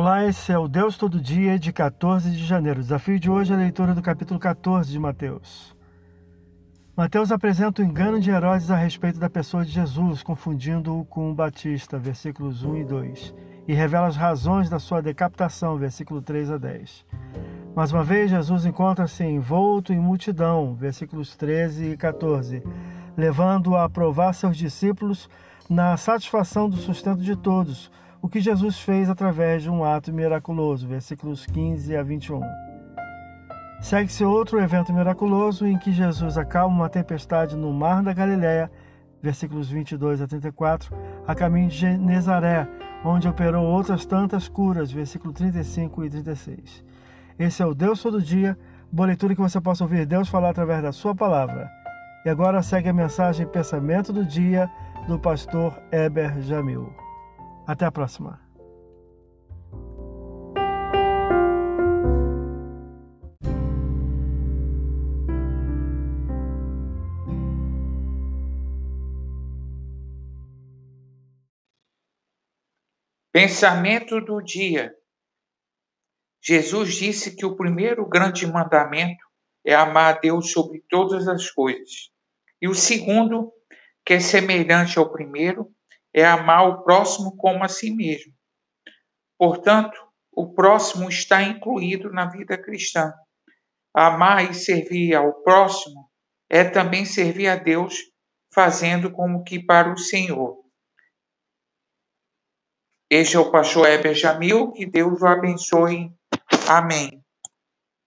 Olá, esse é o Deus Todo Dia de 14 de janeiro. O desafio de hoje é a leitura do capítulo 14 de Mateus. Mateus apresenta o engano de Herodes a respeito da pessoa de Jesus, confundindo-o com o Batista, versículos 1 e 2, e revela as razões da sua decapitação, versículo 3 a 10. Mais uma vez, Jesus encontra-se envolto em multidão, versículos 13 e 14, levando a aprovar seus discípulos na satisfação do sustento de todos, o que Jesus fez através de um ato miraculoso, versículos 15 a 21. Segue-se outro evento miraculoso em que Jesus acalma uma tempestade no mar da Galiléia, versículos 22 a 34, a caminho de Nezaré, onde operou outras tantas curas, versículos 35 e 36. Esse é o Deus Todo Dia, boa leitura que você possa ouvir Deus falar através da sua palavra. E agora segue a mensagem Pensamento do Dia do pastor Eber Jamil. Até a próxima. Pensamento do dia. Jesus disse que o primeiro grande mandamento é amar a Deus sobre todas as coisas. E o segundo, que é semelhante ao primeiro, é amar o próximo como a si mesmo. Portanto, o próximo está incluído na vida cristã. Amar e servir ao próximo é também servir a Deus, fazendo como que para o Senhor. Este é o pastor Heber Jamil, que Deus o abençoe. Amém.